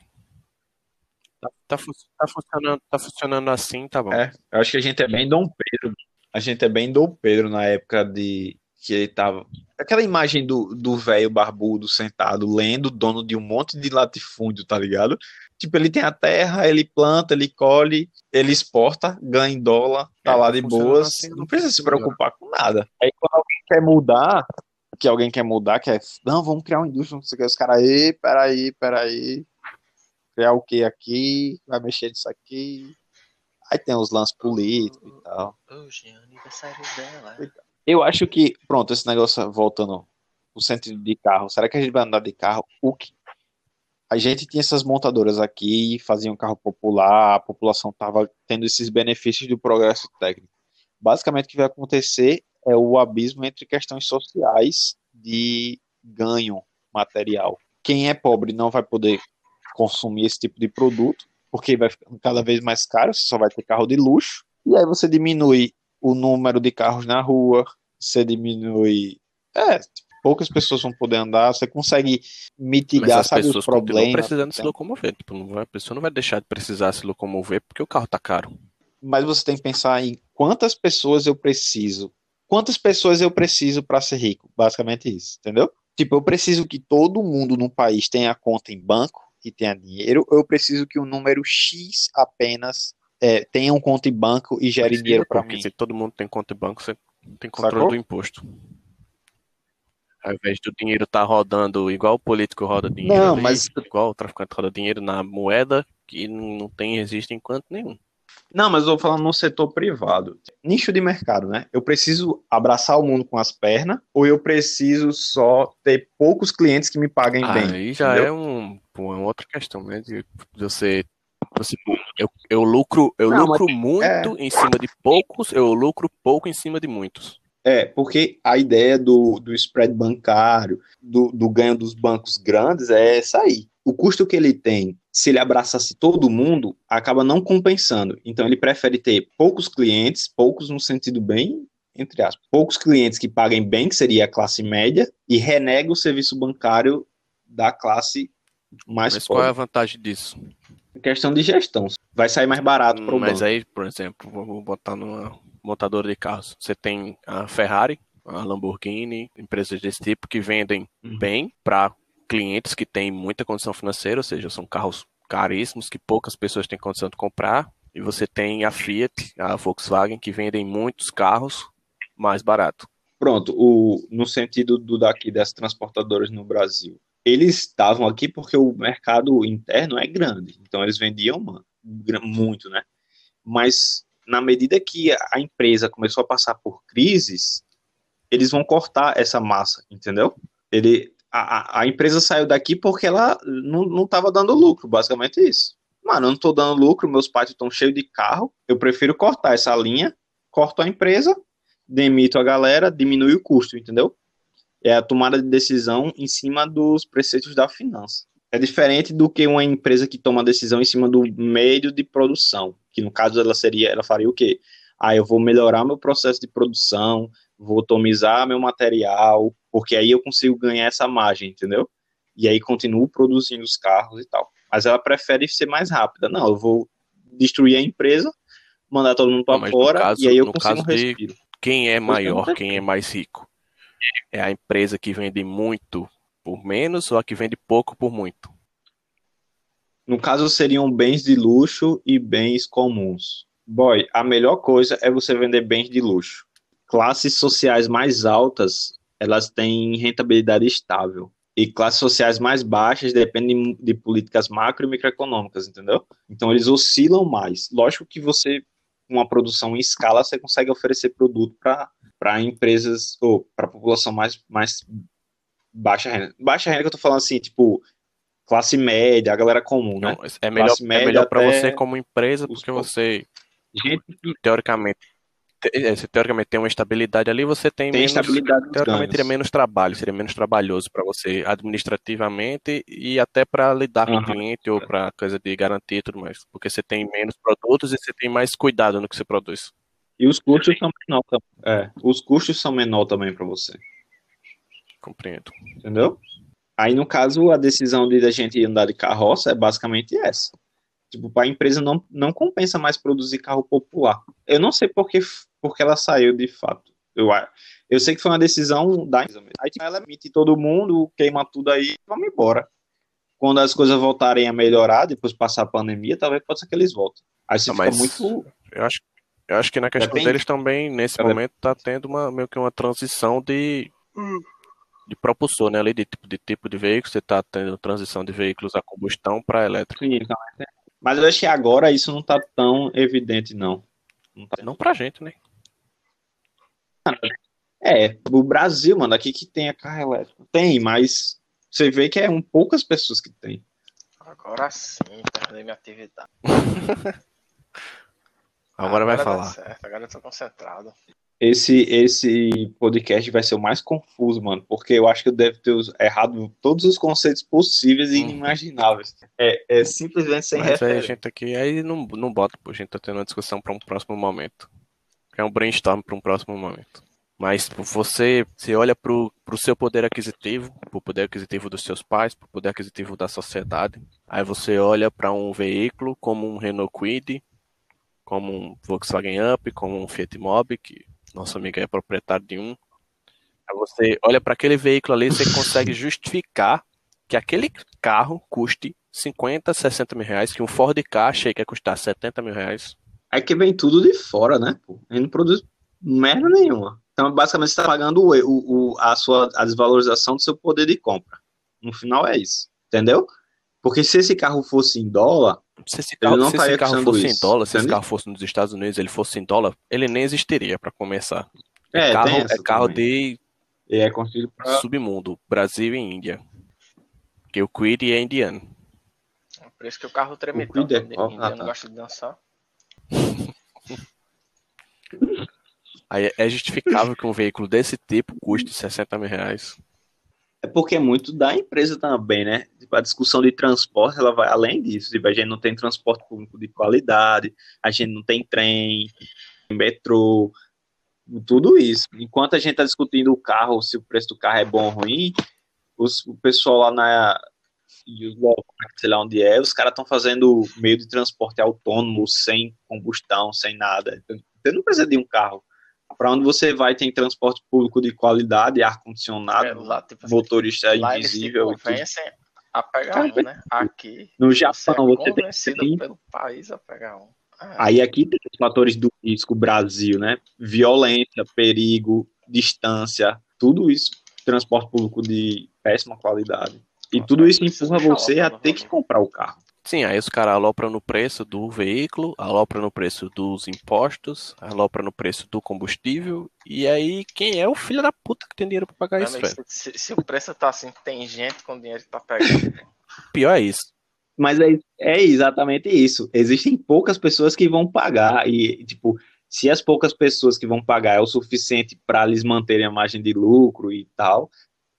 S2: Tá, tá tá funcionando, tá funcionando assim, tá bom.
S3: É, eu acho que a gente é bem Dom Pedro. A gente é bem Dom Pedro na época de que ele tava. Aquela imagem do do velho barbudo sentado lendo, dono de um monte de latifúndio, tá ligado? Tipo, ele tem a terra, ele planta, ele colhe, ele exporta, ganha em dólar, tá
S2: É,
S3: lá
S2: tá
S3: de boas,
S2: assim,
S3: não precisa se preocupar com nada. Aí quando alguém quer mudar, que alguém quer mudar, quer, não, vamos criar uma indústria, não sei o que, os caras, aí, peraí, peraí, criar o que aqui, vai mexer nisso aqui. Aí tem os lances políticos e tal.
S1: Hoje é aniversário dela.
S3: Eu acho que, pronto, esse negócio voltando no sentido de carro, será que a gente vai andar de carro? O que? A gente tinha essas montadoras aqui, faziam carro popular, a população estava tendo esses benefícios do progresso técnico. Basicamente, o que vai acontecer é o abismo entre questões sociais de ganho material. Quem é pobre não vai poder consumir esse tipo de produto, porque vai ficando cada vez mais caro, você só vai ter carro de luxo, e aí você diminui o número de carros na rua, você diminui. É, poucas pessoas vão poder andar, você consegue
S2: Mas
S3: mitigar,
S2: as
S3: sabe, os
S2: pessoas
S3: problemas.
S2: precisando se locomover. Tipo, não vai- a pessoa não vai deixar de precisar se locomover porque o carro tá caro.
S3: Mas você tem que pensar em quantas pessoas eu preciso. Quantas pessoas eu preciso para ser rico? Basicamente isso, entendeu? Tipo, eu preciso que todo mundo no país tenha conta em banco e tenha dinheiro, ou eu preciso que um número X apenas é, tenha um conta em banco e gere
S2: Precisa,
S3: dinheiro para
S2: porque
S3: mim.
S2: se todo mundo tem conta em banco, você tem controle
S3: Sacou?
S2: do imposto. Ao invés do dinheiro estar rodando igual o político roda dinheiro
S3: Não,
S2: ali,
S3: mas-
S2: igual o traficante roda dinheiro na moeda que não tem existe em canto nenhum.
S3: Não, mas eu vou falando no setor privado. Nicho de mercado, né? Eu preciso abraçar o mundo com as pernas ou eu preciso só ter poucos clientes que me paguem bem?
S2: Aí já
S3: entendeu?
S2: é um, é uma outra questão, né? De você, você eu, eu lucro, eu
S3: Não,
S2: lucro muito em cima de poucos, eu lucro pouco em cima de muitos.
S3: É, porque a ideia do, do spread bancário, do, do ganho dos bancos grandes é essa aí. o custo que ele tem, se ele abraçasse todo mundo, acaba não compensando. Então ele prefere ter poucos clientes, poucos no sentido bem entre aspas, poucos clientes que paguem bem, que seria a classe média, e renega o serviço bancário da classe mais
S2: Mas
S3: pobre.
S2: qual é a vantagem disso?
S3: Questão de gestão. Vai sair mais barato para o
S2: Mas
S3: banco.
S2: aí, por exemplo, vamos botar numa montadora de carros. Você tem a Ferrari, a Lamborghini, empresas desse tipo que vendem
S3: Uhum.
S2: bem para clientes que têm muita condição financeira, ou seja, são carros caríssimos que poucas pessoas têm condição de comprar. E você tem a Fiat, a Volkswagen, que vendem muitos carros mais barato.
S3: Pronto, o, no sentido do daqui das transportadoras no Brasil. Eles estavam aqui porque o mercado interno é grande, então eles vendiam muito, né? Mas na medida que a empresa começou a passar por crises, eles vão cortar essa massa, entendeu? Ele, a, a- a empresa saiu daqui porque ela não estava dando lucro, basicamente isso. Mano, eu não estou dando lucro, meus pátios estão cheios de carro, eu prefiro cortar essa linha, corto a empresa, demito a galera, diminui o custo, entendeu? É a tomada de decisão em cima dos preceitos da finança. É diferente do que uma empresa que toma decisão em cima do meio de produção, que no caso ela seria, ela faria o quê? Ah, eu vou melhorar meu processo de produção, vou otimizar meu material, porque aí eu consigo ganhar essa margem, entendeu? E aí continuo produzindo os carros e tal. Mas ela prefere ser mais rápida. Não, eu vou destruir a empresa, mandar todo mundo para fora
S2: caso-
S3: e aí eu
S2: no
S3: consigo um respiro.
S2: Quem é maior,
S3: não
S2: quem é mais rico? É a empresa que vende muito por menos ou a que vende pouco por muito?
S3: No caso, seriam bens de luxo e bens comuns. Boy, a melhor coisa é você vender bens de luxo. Classes sociais mais altas, elas têm rentabilidade estável. E classes sociais mais baixas dependem de políticas macro e microeconômicas, entendeu? Então, eles oscilam mais. Lógico que você, com uma produção em escala, você consegue oferecer produto para empresas ou para a população mais, mais baixa renda. Baixa renda que eu tô falando assim, tipo, classe média, a galera comum, né?
S2: Não, é melhor,
S3: Classe
S2: é melhor para você como empresa, porque você,
S3: Gente
S2: teoricamente, te- é, você teoricamente tem uma estabilidade ali, você tem
S3: tem
S2: menos,
S3: estabilidade
S2: teoricamente seria menos trabalho, seria menos trabalhoso para você administrativamente e até para lidar com o cliente ou para coisa de garantia e tudo mais, porque você tem menos produtos e você tem mais cuidado no que você produz.
S3: E os custos são menor também. É, os custos são menor também para você,
S2: Compreendo.
S3: entendeu? Aí, no caso, a decisão de a gente andar de carroça é basicamente essa. Tipo, para a empresa não, não compensa mais produzir carro popular. Eu não sei porque, porque ela saiu de fato. Eu, a- eu sei que foi uma decisão da empresa mesmo. Aí tipo, ela emite todo mundo, queima tudo aí, vamos embora. Quando as coisas voltarem a melhorar, depois passar a pandemia, talvez pode ser que eles voltem. Aí você
S2: Ah,
S3: fica
S2: mas-
S3: muito.
S2: Eu acho, eu acho que na questão
S3: Depende.
S2: deles também, nesse
S3: Depende.
S2: momento, tá tendo uma, meio que uma transição de, de propulsor, né? Ali de tipo de tipo de veículo, você tá tendo transição de veículos a combustão para elétrico.
S3: Sim, então, Mas eu acho que agora isso não tá tão evidente, não. Não tá-
S2: Não pra gente, né?
S3: É, o Brasil, mano, aqui que tem a carro elétrico. Tem, mas você vê que é um poucas pessoas que tem.
S1: Agora sim, terminei minha atividade.
S2: Agora vai
S1: dá
S2: falar.
S1: certo, agora eu tô concentrado.
S3: Esse, esse podcast vai ser o mais confuso, mano, porque eu acho que eu devo ter errado todos os conceitos possíveis e
S2: Hum.
S3: inimagináveis. É, é simplesmente sem
S2: Mas aí a gente aqui, aí não, não bota, pô, a gente tá tendo uma discussão para um próximo momento. É um brainstorm para um próximo momento. Mas você, você olha pro, pro seu poder aquisitivo, pro poder aquisitivo dos seus pais, pro poder aquisitivo da sociedade. Aí você olha para um veículo como um Renault Kwid, como um Volkswagen Up, como um Fiat Mobi, que nosso amigo é proprietário de um. Você olha para aquele veículo ali, você consegue justificar que aquele carro custe 50, 60 mil reais, que um Ford Ka que ia custar 70 mil reais.
S3: É que vem tudo de fora, né? A gente não produz merda nenhuma. Então, basicamente, você está pagando o, o- a sua a desvalorização do seu poder de compra. No final é isso. Entendeu? Porque se esse carro fosse em dólar,
S2: Se esse carro,
S3: não
S2: se esse
S3: estaria
S2: carro fosse em
S3: isso,
S2: dólar, se esse
S3: entende?
S2: carro fosse nos Estados Unidos, ele fosse em dólar, ele nem existiria para começar.
S3: é,
S2: carro,
S3: tem essa
S2: é carro
S3: também.
S2: de
S3: E é construído pra...
S2: submundo, Brasil e Índia. Porque o Kwid é indiano.
S1: Por isso que o carro treme
S3: O Kwid é
S1: tanto.
S3: qual?
S1: Ninguém
S3: Ah,
S1: não
S3: tá.
S1: gosta de dançar.
S2: Aí é justificável que um veículo desse tipo custe 60 mil reais.
S3: É porque é muito da empresa também, né? Tipo, a discussão de transporte, ela vai além disso. Tipo, a gente não tem transporte público de qualidade, a gente não tem trem, metrô, tudo isso. Enquanto a gente está discutindo o carro, se o preço do carro é bom ou ruim, os, o pessoal lá na sei lá onde é, os caras estão fazendo meio de transporte autônomo, sem combustão, sem nada. Então, você não precisa de um carro. Para onde você vai tem transporte público de qualidade, ar-condicionado,
S1: É, lá, tipo, assim,
S3: motorista
S1: lá eles
S3: invisível. e
S1: convencem a pegar um, né? Aqui,
S3: No
S1: você
S3: Japão,
S1: é
S3: você tem
S1: pelo país a pegar um. Ah,
S3: Aí aqui tem os fatores do risco Brasil, né? Violência, perigo, distância, tudo isso, transporte público de péssima qualidade. E tudo isso
S1: precisa
S3: empurra você a ter que comprar o carro.
S2: Sim, aí os caras alopram no preço do veículo, alopram no preço dos impostos, alopram no preço do combustível, e aí quem é o filho da puta que tem dinheiro pra pagar isso, velho?
S1: se, se o preço tá assim, tem gente com dinheiro que tá pegando.
S2: Pior é isso.
S3: Mas é, é exatamente isso. Existem poucas pessoas que vão pagar e, tipo, se as poucas pessoas que vão pagar é o suficiente para eles manterem a margem de lucro e tal,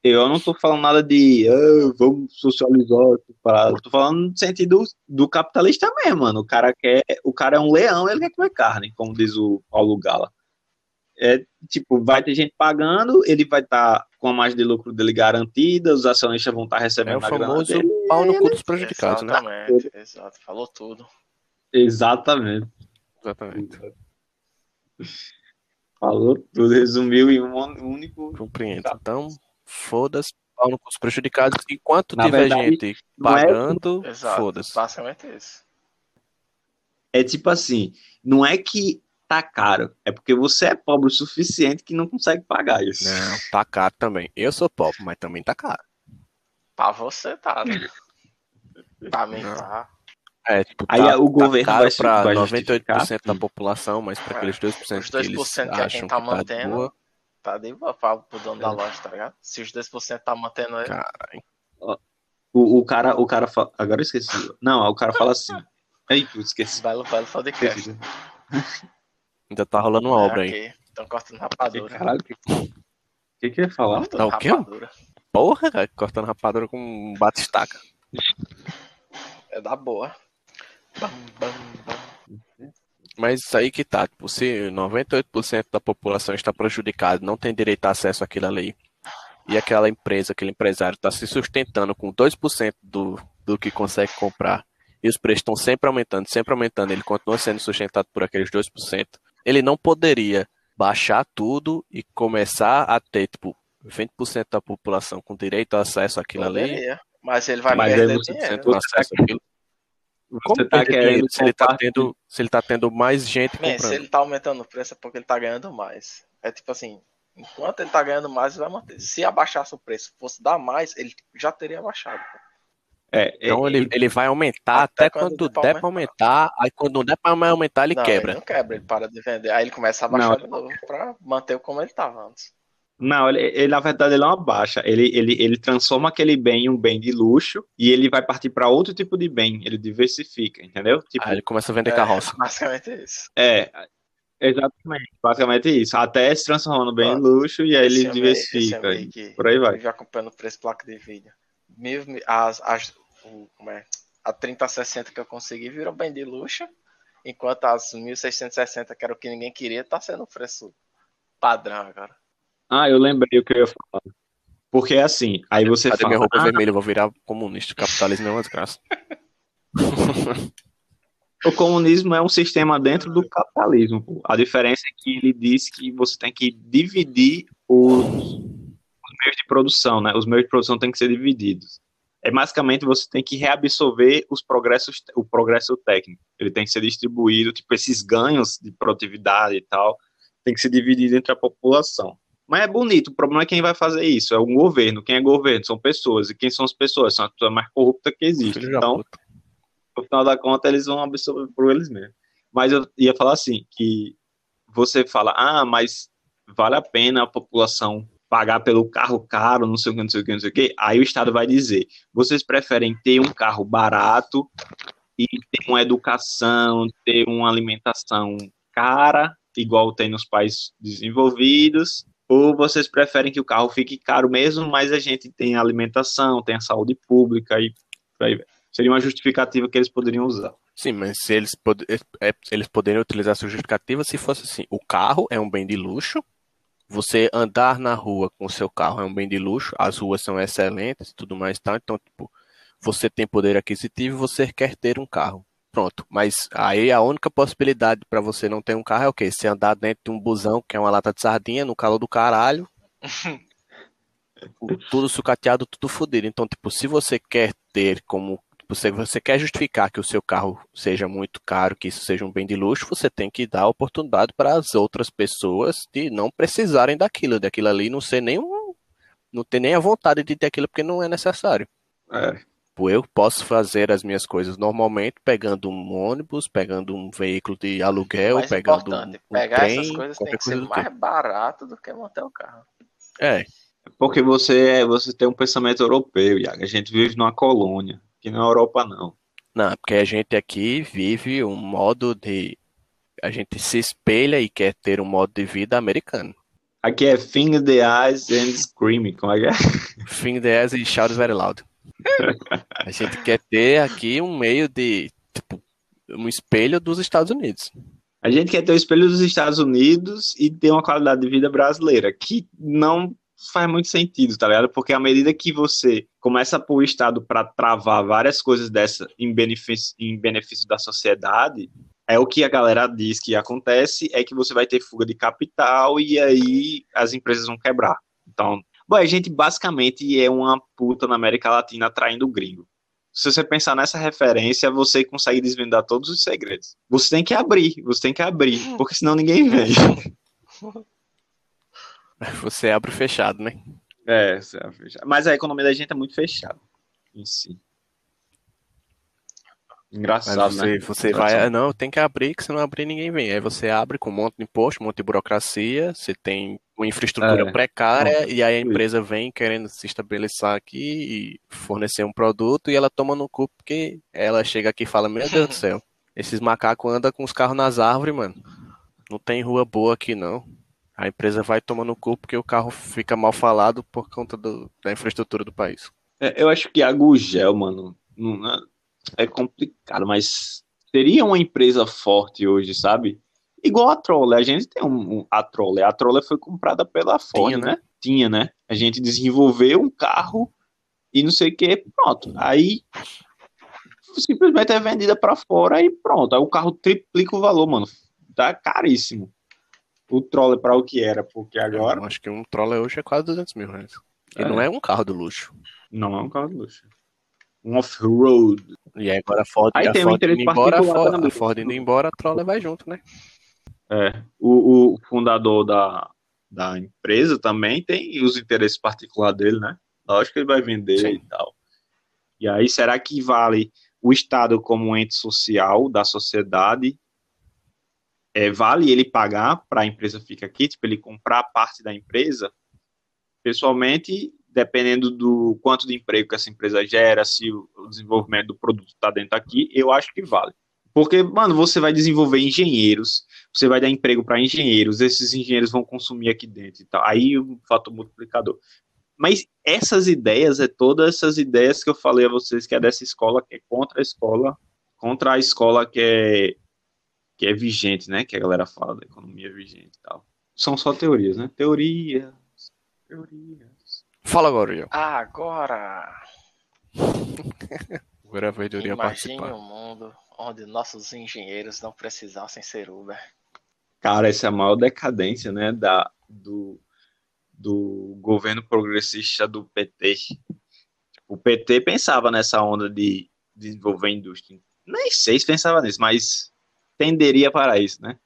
S3: eu não tô falando nada de ah, vamos socializar, para tô falando no sentido do capitalista mesmo, mano. O cara quer, o cara é um leão, ele quer comer carne, como diz o Paulo Gala. É, tipo, vai ter gente pagando, ele vai estar com a margem de lucro dele garantida, os acionistas vão estar
S2: É
S3: recebendo
S2: o
S3: a grana
S2: famoso
S3: dele.
S2: pau no cu dos prejudicados, né?
S1: Exatamente, exato. Falou tudo.
S3: Exatamente.
S2: Exatamente.
S3: Falou tudo, resumiu em um único.
S2: Compreendo. Então, foda-se, pau no cu dos prejudicados. Enquanto
S3: Na
S2: tiver
S3: verdade,
S2: gente
S3: é-
S2: pagando,
S1: Exato.
S2: foda-se.
S1: Basicamente isso.
S3: É tipo assim, não é que tá caro, é porque você é pobre o suficiente que não consegue pagar isso.
S2: Não, tá caro também. Eu sou pobre, mas também tá caro.
S1: Pra você tá, né? Pra mim
S2: Não.
S1: tá.
S2: É, tipo,
S3: Aí
S2: tá,
S3: o
S2: tá
S3: governo
S2: caro
S3: vai,
S2: pra
S3: vai
S2: 98%
S3: justificar.
S2: da população, mas pra
S1: É,
S2: aqueles 2%
S1: os
S2: que eles
S1: 2% que é
S2: acham
S1: tá
S2: que tá de
S1: mantendo.
S2: boa,
S1: Tá de boa pra, pro dono
S3: É.
S1: da loja, tá ligado? Se os 2% tá mantendo ele.
S2: caralho.
S3: O, o cara, o cara fala. Agora eu esqueci. Não, o cara fala assim. Ei, putz, esqueci.
S1: Belo, belo podcast.
S2: Ainda tá rolando uma obra aí.
S1: Aqui. Estão cortando rapadura.
S3: Caralho, o que, que que eu ia falar?
S1: Cortando
S2: Tá o quê?
S1: rapadura.
S2: Porra, cara, cortando rapadura com um bate-estaca.
S1: É da boa. Bam, bam, bam.
S2: Mas isso aí que tá, tipo, se 98% da população está prejudicada, não tem direito a acesso àquilo ali, e aquela empresa, aquele empresário está se sustentando com 2% do, do que consegue comprar, e os preços estão sempre aumentando, sempre aumentando, ele continua sendo sustentado por aqueles 2%, ele não poderia baixar tudo e começar a ter, tipo, 20% da população com direito a acesso àquilo ali,
S1: Poderia. Mas ele vai
S3: Mas
S1: perder dinheiro.
S2: com acesso àquilo. Como
S3: Você tá querendo
S2: se ele tá tendo, se ele tá tendo mais gente
S1: se
S2: comprando?
S1: ele tá aumentando o preço é porque ele tá ganhando mais. É tipo assim, enquanto ele tá ganhando mais, ele vai manter. Se abaixasse o preço, fosse dar mais, ele já teria abaixado.
S3: É,
S2: Então
S3: é,
S2: ele, ele vai aumentar
S1: Até
S2: até,
S1: quando
S2: quando
S1: der pra
S2: der pra aumentar. Aí quando não der pra mais aumentar, ele
S1: não,
S2: quebra.
S1: ele não quebra, ele para de vender. Aí ele começa a baixar de novo pra manter como ele tava antes.
S3: Não, ele, ele, na verdade ele não abaixa. Ele, ele, ele transforma aquele bem em um bem de luxo e ele vai partir para outro tipo de bem. Ele diversifica, entendeu? Tipo,
S2: Aí ele começa a vender
S1: É,
S2: carroça.
S1: basicamente isso.
S3: é, exatamente, basicamente isso. Até se transforma no bem de luxo e aí ele
S1: homem-
S3: diversifica. e
S1: que
S3: por aí vai.
S1: vive acompanhando o preço de placa de vídeo. Mil, mil- as, as, o, como é? A 3060 que eu consegui virou bem de luxo, enquanto as 1660, que era o que ninguém queria, tá sendo o preço padrão agora.
S3: Ah, eu lembrei o que eu ia falar. Porque assim, aí você
S2: Cadê minha
S3: fala,
S2: roupa
S3: ah,
S2: vermelha? Eu vou virar comunista. Capitalismo é uma desgraça.
S3: o comunismo é um sistema dentro do capitalismo. pô. A diferença é que ele diz que você tem que dividir os, os meios de produção, né? Os meios de produção têm que ser divididos. É basicamente você tem que reabsorver os progressos, o progresso técnico. Ele tem que ser distribuído, tipo esses ganhos de produtividade e tal, tem que ser dividido entre a população. Mas é bonito, o problema é quem vai fazer isso, é o governo. Quem é governo são pessoas, e quem são as pessoas? São as pessoas mais corruptas que existem. Então, no final da conta, eles vão absorver por eles mesmos. Mas eu ia falar assim, que você fala, ah, mas vale a pena a população pagar pelo carro caro, não sei o que, não sei o que, não sei o que. Aí o Estado vai dizer, vocês preferem ter um carro barato e ter uma educação, ter uma alimentação cara, igual tem nos países desenvolvidos, Ou vocês preferem que o carro fique caro mesmo, mas a gente tem alimentação, tem a saúde pública e aí. Seria uma justificativa que eles poderiam usar.
S2: Sim, mas se eles, pod é, eles poderiam utilizar essa justificativa se fosse assim: o carro é um bem de luxo, você andar na rua com o seu carro é um bem de luxo, as ruas são excelentes e tudo mais, tá? então, tipo, você tem poder aquisitivo e você quer ter um carro. Pronto, mas aí a única possibilidade para você não ter um carro é o quê? Você andar dentro de um busão, que é uma lata de sardinha, no calor do caralho, tudo sucateado, tudo fodido. Então, tipo, se você quer ter como você, você quer justificar que o seu carro seja muito caro, que isso seja um bem de luxo, você tem que dar oportunidade para as outras pessoas de não precisarem daquilo, daquilo ali não ser nem um, não ter nem a vontade de ter aquilo porque não é necessário.
S3: É.
S2: Tipo, eu posso fazer as minhas coisas normalmente, pegando um ônibus, pegando um veículo de aluguel,
S1: mais
S2: pegando
S1: importante,
S2: um
S1: pegar
S2: trem,
S1: essas coisas tem que ser mais
S2: tipo.
S1: barato do que manter o carro.
S2: É,
S3: Porque você, é- você tem um pensamento europeu, Iago. A gente vive numa colônia, que não é Europa, não.
S2: não, porque a gente aqui vive um modo de. A gente se espelha e quer ter um modo de vida americano.
S3: Aqui é Finger the Eyes and Screaming. Como é que é?
S2: Fing the ass e shout very loud. A gente quer ter aqui um meio de. Tipo, um espelho dos Estados Unidos.
S3: A gente quer ter o espelho dos Estados Unidos e ter uma qualidade de vida brasileira, que não faz muito sentido, tá ligado? Porque à medida que você começa a pôr o Estado para travar várias coisas dessa em benefício, em benefício da sociedade, é o que a galera diz que acontece, é que você vai ter fuga de capital e aí as empresas vão quebrar. Então, bom, a gente basicamente é uma puta na América Latina atraindo gringo. Se você pensar nessa referência, você consegue desvendar todos os segredos. Você tem que abrir, você tem que abrir, porque senão ninguém vem.
S2: Você abre fechado, né?
S3: É, você abre fechado. mas a economia da gente é muito fechada em si.
S2: Mas
S3: Engraçado,
S2: você,
S3: né?
S2: você vai, ah, não, tem que abrir, que se não abrir ninguém vem. Aí você abre com um monte de imposto, um monte de burocracia, você tem uma infraestrutura
S3: É.
S2: precária e aí a empresa vem querendo se estabelecer aqui e fornecer um produto e ela toma no cu porque ela chega aqui e fala, meu Deus do céu, esses macacos andam com os carros nas árvores, mano. Não tem rua boa aqui não. A empresa vai tomar no cu porque o carro fica mal falado por conta do- da infraestrutura do país.
S3: É, eu acho que a Gugel, mano, não é, complicado, mas seria uma empresa forte hoje, sabe? Igual a Troller, a gente tem um, um- a Troller, a Troller foi comprada pela Ford,
S2: Tinha,
S3: né?
S2: né?
S3: Tinha, né? A gente desenvolveu um carro e não sei o que, pronto. Aí simplesmente é vendida pra fora e pronto. Aí o carro triplica o valor, mano. Tá caríssimo. O Troller para o que era, porque agora
S2: Eu acho que um Troller hoje é quase 200 mil reais. E
S3: É.
S2: não é um carro de luxo.
S3: não é um carro de luxo. Um off-road.
S2: E aí agora a Ford,
S3: Aí
S2: a
S3: tem um
S2: Ford
S3: interesse
S2: indo embora, a Ford, a Ford indo embora, a Troller vai junto, né?
S3: É, o, o fundador da, da empresa também tem os interesses particulares dele, né? Lógico que ele vai vender
S2: Sim.
S3: e tal. E aí, será que vale o Estado como um ente social da sociedade? É, vale ele pagar para a empresa ficar aqui, tipo, ele comprar parte da empresa? Pessoalmente, dependendo do quanto de emprego que essa empresa gera, se o desenvolvimento do produto está dentro aqui, eu acho que vale. Porque, mano, você vai desenvolver engenheiros, você vai dar emprego para engenheiros, esses engenheiros vão consumir aqui dentro e tal. Aí o fator multiplicador. Mas essas ideias, é todas essas ideias que eu falei a vocês, que é dessa escola, que é contra a escola, contra a escola que é, que é vigente, né? Que a galera fala da economia vigente e tal. São só teorias, né? Teorias, teorias.
S2: Fala agora, Ian.
S1: Agora,
S2: Agora Uriel
S1: imagine
S2: participar.
S1: um mundo onde nossos engenheiros não precisassem ser Uber.
S3: Cara, essa é a maior decadência, né, da, do, do governo progressista do PT. O PT pensava nessa onda de desenvolver a indústria. Nem sei se pensava nisso, mas tenderia para isso, né?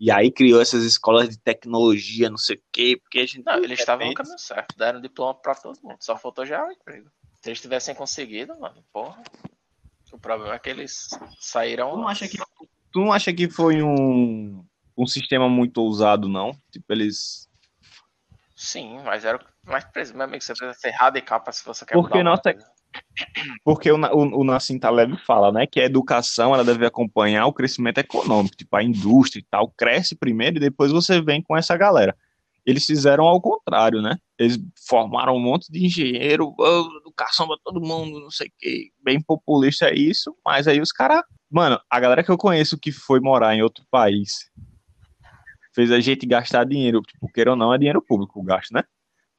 S3: E aí criou essas escolas de tecnologia, não sei o quê, porque a gente...
S1: Não, eles estavam no caminho certo, deram diploma pra todo mundo, só faltou já o emprego. Se eles tivessem conseguido, mano, porra. O problema é que eles saíram.
S3: Tu não acha que, tu não acha que foi um, um sistema muito ousado, não? Tipo, eles...
S1: Sim, mas era. Mas, meu amigo, você precisa ser radical pra se você quer
S3: Porque
S1: mudar
S3: nossa-
S1: coisa.
S3: Porque o, o, o Nassim Taleb fala, né, que a educação ela deve acompanhar o crescimento econômico, tipo a indústria e tal, cresce primeiro e depois você vem com essa galera. eles fizeram ao contrário, né? Eles formaram um monte de engenheiro, oh, educação pra todo mundo, não sei o que, bem populista é isso, mas aí os caras, mano, a galera que eu conheço que foi morar em outro país fez a gente gastar dinheiro, tipo, queira ou não, é dinheiro público o gasto, né?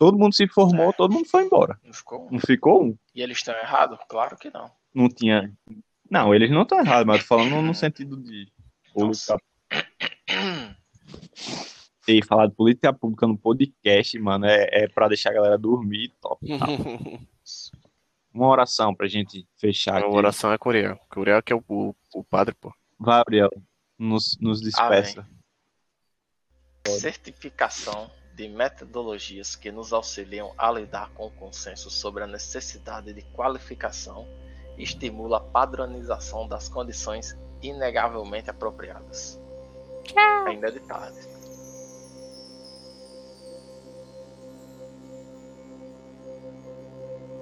S3: Todo mundo se formou, todo mundo foi embora.
S1: Não ficou?
S3: Não ficou um.
S1: E eles estão errados? Claro que não.
S3: Não tinha. Não, eles não estão errados, mas falando no sentido de.
S1: Nossa.
S3: E falar de política pública no podcast, mano, é, é pra deixar a galera dormir, top. Tá? Uma oração pra gente fechar
S2: A
S3: aqui.
S2: oração é Curiel. Curiel que é o, o, o padre, pô.
S3: Vai, Gabriel, nos, nos despeça.
S1: Certificação de metodologias que nos auxiliam a lidar com o consenso sobre a necessidade de qualificação e estimula a padronização das condições inegavelmente apropriadas. Ainda é de tarde.